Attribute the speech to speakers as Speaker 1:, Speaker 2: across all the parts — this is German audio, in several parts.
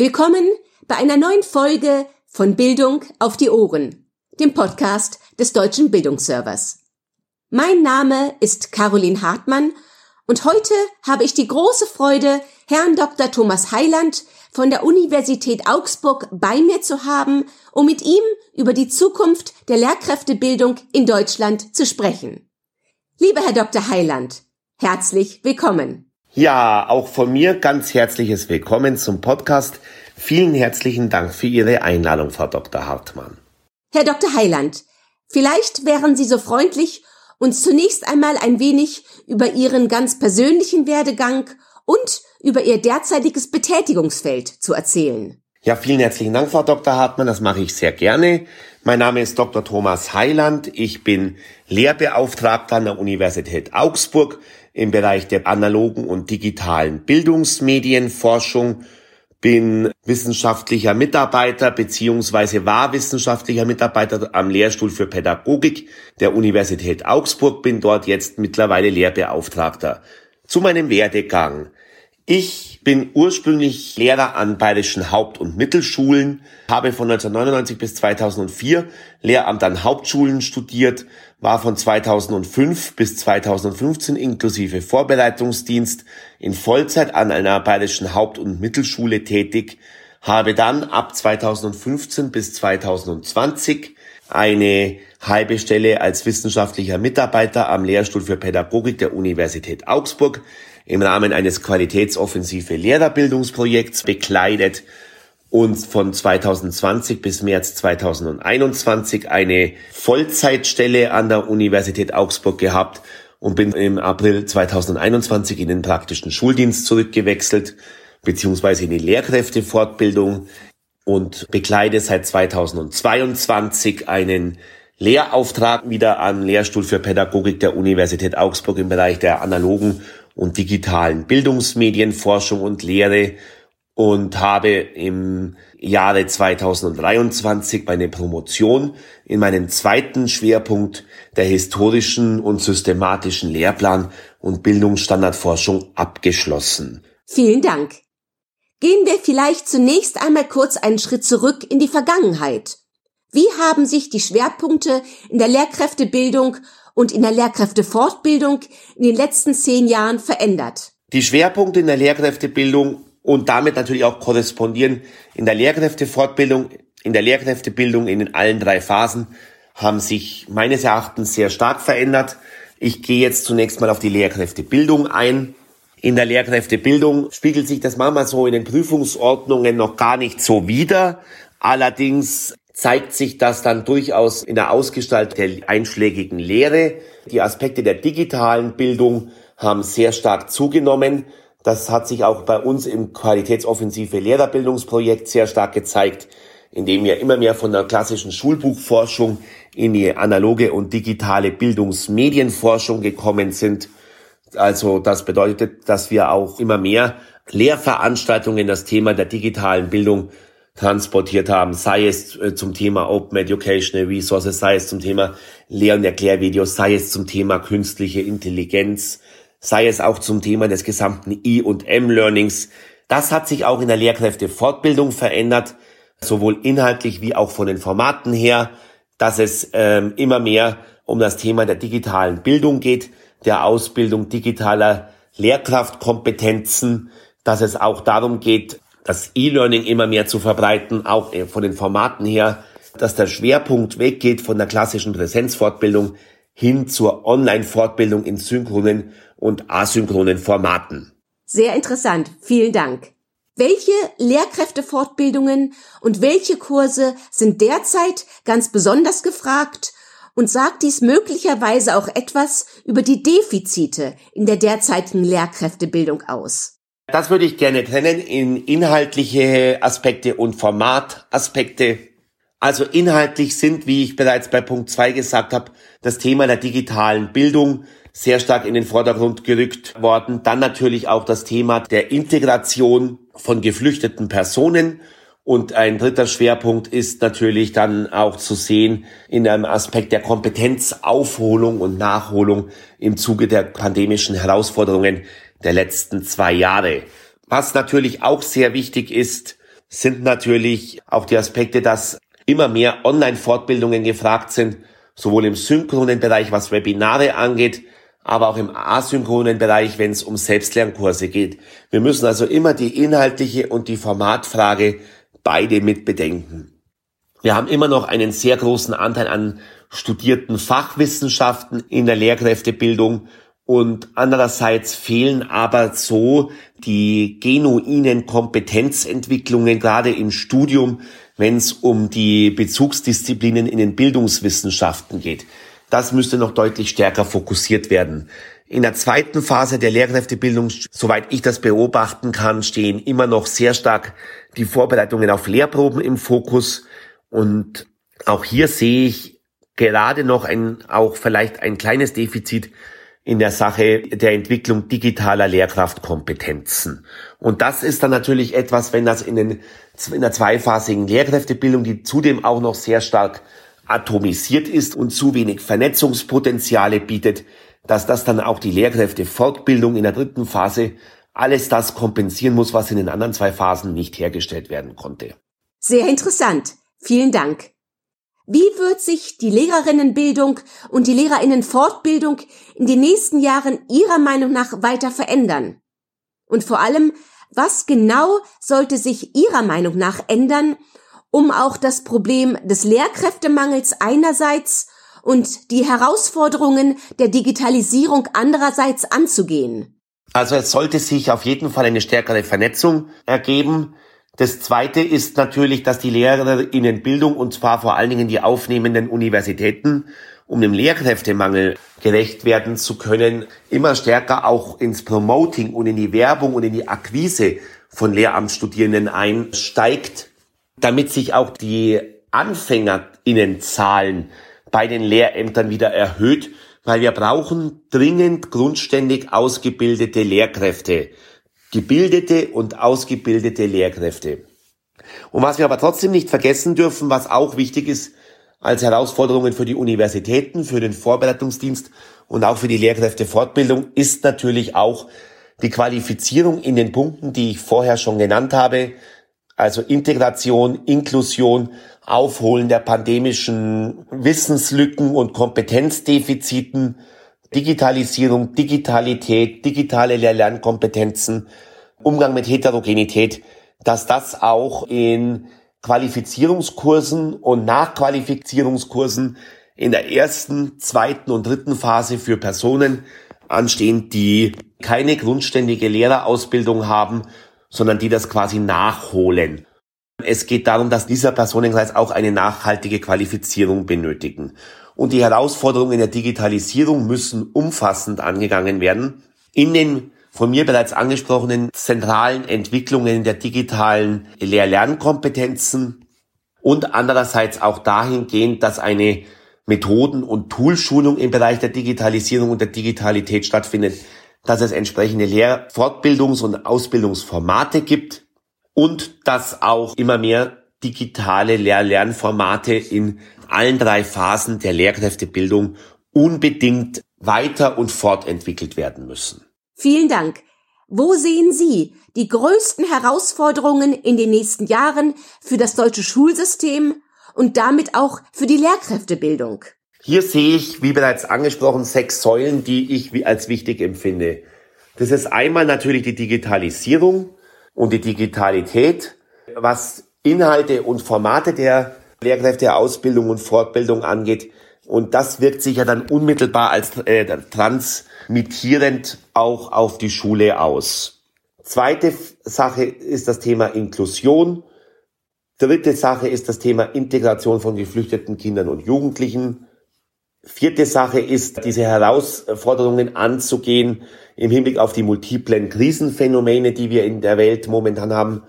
Speaker 1: Willkommen bei einer neuen Folge von Bildung auf die Ohren, dem Podcast des Deutschen Bildungsservers. Mein Name ist Caroline Hartmann und heute habe ich die große Freude, Herrn Dr. Thomas Heiland von der Universität Augsburg bei mir zu haben, um mit ihm über die Zukunft der Lehrkräftebildung in Deutschland zu sprechen. Lieber Herr Dr. Heiland, herzlich willkommen.
Speaker 2: Ja, auch von mir ganz herzliches Willkommen zum Podcast. Vielen herzlichen Dank für Ihre Einladung, Frau Dr. Hartmann.
Speaker 1: Herr Dr. Heiland, vielleicht wären Sie so freundlich, uns zunächst einmal ein wenig über Ihren ganz persönlichen Werdegang und über Ihr derzeitiges Betätigungsfeld zu erzählen.
Speaker 2: Ja, vielen herzlichen Dank, Frau Dr. Hartmann. Das mache ich sehr gerne. Mein Name ist Dr. Thomas Heiland. Ich bin Lehrbeauftragter an der Universität Augsburg im Bereich der analogen und digitalen Bildungsmedienforschung, bin wissenschaftlicher Mitarbeiter beziehungsweise war wissenschaftlicher Mitarbeiter am Lehrstuhl für Pädagogik der Universität Augsburg, bin dort jetzt mittlerweile Lehrbeauftragter. Zu meinem Werdegang. Ich bin ursprünglich Lehrer an bayerischen Haupt- und Mittelschulen, habe von 1999 bis 2004 Lehramt an Hauptschulen studiert, war von 2005 bis 2015 inklusive Vorbereitungsdienst in Vollzeit an einer bayerischen Haupt- und Mittelschule tätig, habe dann ab 2015 bis 2020 eine halbe Stelle als wissenschaftlicher Mitarbeiter am Lehrstuhl für Pädagogik der Universität Augsburg im Rahmen eines Qualitätsoffensive Lehrerbildungsprojekts bekleidet und von 2020 bis März 2021 eine Vollzeitstelle an der Universität Augsburg gehabt und bin im April 2021 in den praktischen Schuldienst zurückgewechselt, beziehungsweise in die Lehrkräftefortbildung und bekleide seit 2022 einen Lehrauftrag wieder am Lehrstuhl für Pädagogik der Universität Augsburg im Bereich der analogen und digitalen Bildungsmedienforschung und Lehre und habe im Jahre 2023 meine Promotion in meinem zweiten Schwerpunkt der historischen und systematischen Lehrplan und Bildungsstandardforschung abgeschlossen.
Speaker 1: Vielen Dank. Gehen wir vielleicht zunächst einmal kurz einen Schritt zurück in die Vergangenheit. Wie haben sich die Schwerpunkte in der Lehrkräftebildung und in der Lehrkräftefortbildung in den letzten zehn Jahren verändert?
Speaker 2: Die Schwerpunkte in der Lehrkräftebildung und damit natürlich auch korrespondieren in der Lehrkräftefortbildung, in der Lehrkräftebildung in allen drei Phasen haben sich meines Erachtens sehr stark verändert. Ich gehe jetzt zunächst mal auf die Lehrkräftebildung ein. In der Lehrkräftebildung spiegelt sich das manchmal so in den Prüfungsordnungen noch gar nicht so wider. Allerdings zeigt sich das dann durchaus in der Ausgestaltung der einschlägigen Lehre. Die Aspekte der digitalen Bildung haben sehr stark zugenommen. Das hat sich auch bei uns im Qualitätsoffensive Lehrerbildungsprojekt sehr stark gezeigt, indem wir immer mehr von der klassischen Schulbuchforschung in die analoge und digitale Bildungsmedienforschung gekommen sind. Also das bedeutet, dass wir auch immer mehr Lehrveranstaltungen das Thema der digitalen Bildung transportiert haben, sei es äh, zum Thema Open Educational Resources, sei es zum Thema Lehr- und Erklärvideos, sei es zum Thema künstliche Intelligenz, sei es auch zum Thema des gesamten E- und M-Learnings. Das hat sich auch in der Lehrkräftefortbildung verändert, sowohl inhaltlich wie auch von den Formaten her, dass es ähm, immer mehr um das Thema der digitalen Bildung geht, der Ausbildung digitaler Lehrkraftkompetenzen, dass es auch darum geht, das E-Learning immer mehr zu verbreiten, auch äh, von den Formaten her, dass der Schwerpunkt weggeht von der klassischen Präsenzfortbildung hin zur Online-Fortbildung in synchronen und asynchronen Formaten.
Speaker 1: Sehr interessant. Vielen Dank. Welche Lehrkräftefortbildungen und welche Kurse sind derzeit ganz besonders gefragt und sagt dies möglicherweise auch etwas über die Defizite in der derzeitigen Lehrkräftebildung aus?
Speaker 2: Das würde ich gerne trennen in inhaltliche Aspekte und Formataspekte. Also inhaltlich sind, wie ich bereits bei Punkt 2 gesagt habe, das Thema der digitalen Bildung sehr stark in den Vordergrund gerückt worden. Dann natürlich auch das Thema der Integration von geflüchteten Personen. Und ein dritter Schwerpunkt ist natürlich dann auch zu sehen in einem Aspekt der Kompetenzaufholung und Nachholung im Zuge der pandemischen Herausforderungen der letzten zwei Jahre. Was natürlich auch sehr wichtig ist, sind natürlich auch die Aspekte, dass immer mehr Online-Fortbildungen gefragt sind, sowohl im synchronen Bereich, was Webinare angeht, aber auch im asynchronen Bereich, wenn es um Selbstlernkurse geht. Wir müssen also immer die inhaltliche und die Formatfrage beide mit bedenken. Wir haben immer noch einen sehr großen Anteil an studierten Fachwissenschaften in der Lehrkräftebildung und andererseits fehlen aber so die genuinen Kompetenzentwicklungen, gerade im Studium, wenn es um die Bezugsdisziplinen in den Bildungswissenschaften geht. Das müsste noch deutlich stärker fokussiert werden. In der zweiten Phase der Lehrkräftebildung, soweit ich das beobachten kann, stehen immer noch sehr stark die Vorbereitungen auf Lehrproben im Fokus. Und auch hier sehe ich gerade noch ein, auch vielleicht ein kleines Defizit in der Sache der Entwicklung digitaler Lehrkraftkompetenzen. Und das ist dann natürlich etwas, wenn das in, den, in der zweiphasigen Lehrkräftebildung, die zudem auch noch sehr stark atomisiert ist und zu wenig Vernetzungspotenziale bietet, dass das dann auch die Lehrkräftefortbildung in der dritten Phase alles das kompensieren muss, was in den anderen zwei Phasen nicht hergestellt werden konnte.
Speaker 1: Sehr interessant. Vielen Dank. Wie wird sich die Lehrerinnenbildung und die Lehrerinnenfortbildung in den nächsten Jahren Ihrer Meinung nach weiter verändern? Und vor allem, was genau sollte sich Ihrer Meinung nach ändern, um auch das Problem des Lehrkräftemangels einerseits und die Herausforderungen der Digitalisierung andererseits anzugehen?
Speaker 2: Also es sollte sich auf jeden Fall eine stärkere Vernetzung ergeben das Zweite ist natürlich, dass die Lehrerinnenbildung, und zwar vor allen Dingen die aufnehmenden Universitäten, um dem Lehrkräftemangel gerecht werden zu können, immer stärker auch ins Promoting und in die Werbung und in die Akquise von Lehramtsstudierenden einsteigt, damit sich auch die Anfängerinnenzahlen bei den Lehrämtern wieder erhöht, weil wir brauchen dringend grundständig ausgebildete Lehrkräfte gebildete und ausgebildete Lehrkräfte. Und was wir aber trotzdem nicht vergessen dürfen, was auch wichtig ist als Herausforderungen für die Universitäten, für den Vorbereitungsdienst und auch für die Lehrkräftefortbildung, ist natürlich auch die Qualifizierung in den Punkten, die ich vorher schon genannt habe, also Integration, Inklusion, Aufholen der pandemischen Wissenslücken und Kompetenzdefiziten, Digitalisierung, Digitalität, digitale Lernkompetenzen, Umgang mit Heterogenität, dass das auch in Qualifizierungskursen und Nachqualifizierungskursen in der ersten, zweiten und dritten Phase für Personen anstehen, die keine grundständige Lehrerausbildung haben, sondern die das quasi nachholen. Es geht darum, dass dieser Personenkreis auch eine nachhaltige Qualifizierung benötigen und die Herausforderungen der Digitalisierung müssen umfassend angegangen werden. In den von mir bereits angesprochenen zentralen Entwicklungen der digitalen Lehr-Lernkompetenzen und andererseits auch dahingehend, dass eine Methoden- und Toolschulung im Bereich der Digitalisierung und der Digitalität stattfindet, dass es entsprechende Lehr-, Fortbildungs- und Ausbildungsformate gibt und dass auch immer mehr digitale Lehr-Lernformate in allen drei Phasen der Lehrkräftebildung unbedingt weiter und fortentwickelt werden müssen.
Speaker 1: Vielen Dank. Wo sehen Sie die größten Herausforderungen in den nächsten Jahren für das deutsche Schulsystem und damit auch für die Lehrkräftebildung?
Speaker 2: Hier sehe ich, wie bereits angesprochen, sechs Säulen, die ich als wichtig empfinde. Das ist einmal natürlich die Digitalisierung und die Digitalität, was Inhalte und Formate der Lehrkräfteausbildung und Fortbildung angeht. Und das wirkt sich ja dann unmittelbar als äh, transmittierend auch auf die Schule aus. Zweite Sache ist das Thema Inklusion. Dritte Sache ist das Thema Integration von geflüchteten Kindern und Jugendlichen. Vierte Sache ist, diese Herausforderungen anzugehen im Hinblick auf die multiplen Krisenphänomene, die wir in der Welt momentan haben.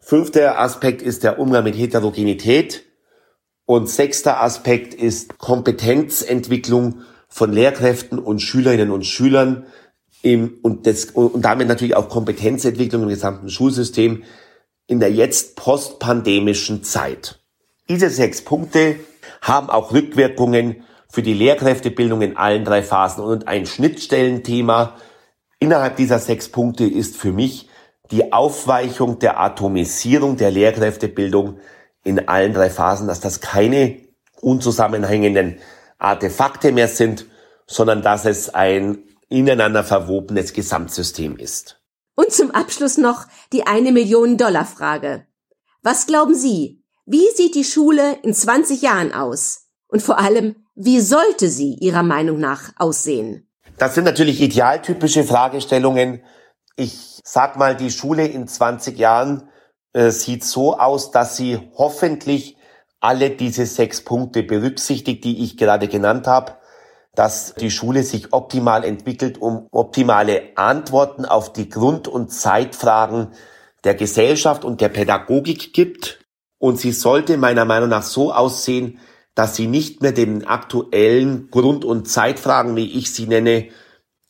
Speaker 2: Fünfter Aspekt ist der Umgang mit Heterogenität. Und sechster Aspekt ist Kompetenzentwicklung von Lehrkräften und Schülerinnen und Schülern im, und, das, und damit natürlich auch Kompetenzentwicklung im gesamten Schulsystem in der jetzt postpandemischen Zeit. Diese sechs Punkte haben auch Rückwirkungen für die Lehrkräftebildung in allen drei Phasen und ein Schnittstellenthema innerhalb dieser sechs Punkte ist für mich die Aufweichung der Atomisierung der Lehrkräftebildung in allen drei Phasen, dass das keine unzusammenhängenden Artefakte mehr sind, sondern dass es ein ineinander verwobenes Gesamtsystem ist.
Speaker 1: Und zum Abschluss noch die eine Million Dollar Frage. Was glauben Sie? Wie sieht die Schule in 20 Jahren aus? Und vor allem, wie sollte sie Ihrer Meinung nach aussehen?
Speaker 2: Das sind natürlich idealtypische Fragestellungen. Ich sag mal, die Schule in 20 Jahren äh, sieht so aus, dass sie hoffentlich alle diese sechs Punkte berücksichtigt, die ich gerade genannt habe, dass die Schule sich optimal entwickelt, um optimale Antworten auf die Grund- und Zeitfragen der Gesellschaft und der Pädagogik gibt. Und sie sollte meiner Meinung nach so aussehen, dass sie nicht mehr den aktuellen Grund- und Zeitfragen, wie ich sie nenne,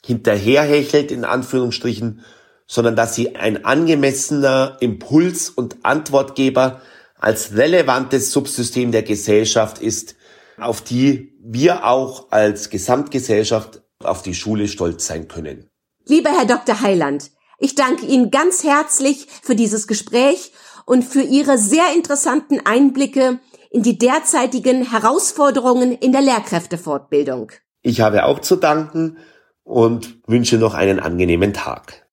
Speaker 2: hinterherhechelt, in Anführungsstrichen, sondern dass sie ein angemessener Impuls- und Antwortgeber als relevantes Subsystem der Gesellschaft ist, auf die wir auch als Gesamtgesellschaft auf die Schule stolz sein können.
Speaker 1: Lieber Herr Dr. Heiland, ich danke Ihnen ganz herzlich für dieses Gespräch und für Ihre sehr interessanten Einblicke in die derzeitigen Herausforderungen in der Lehrkräftefortbildung.
Speaker 2: Ich habe auch zu danken und wünsche noch einen angenehmen Tag.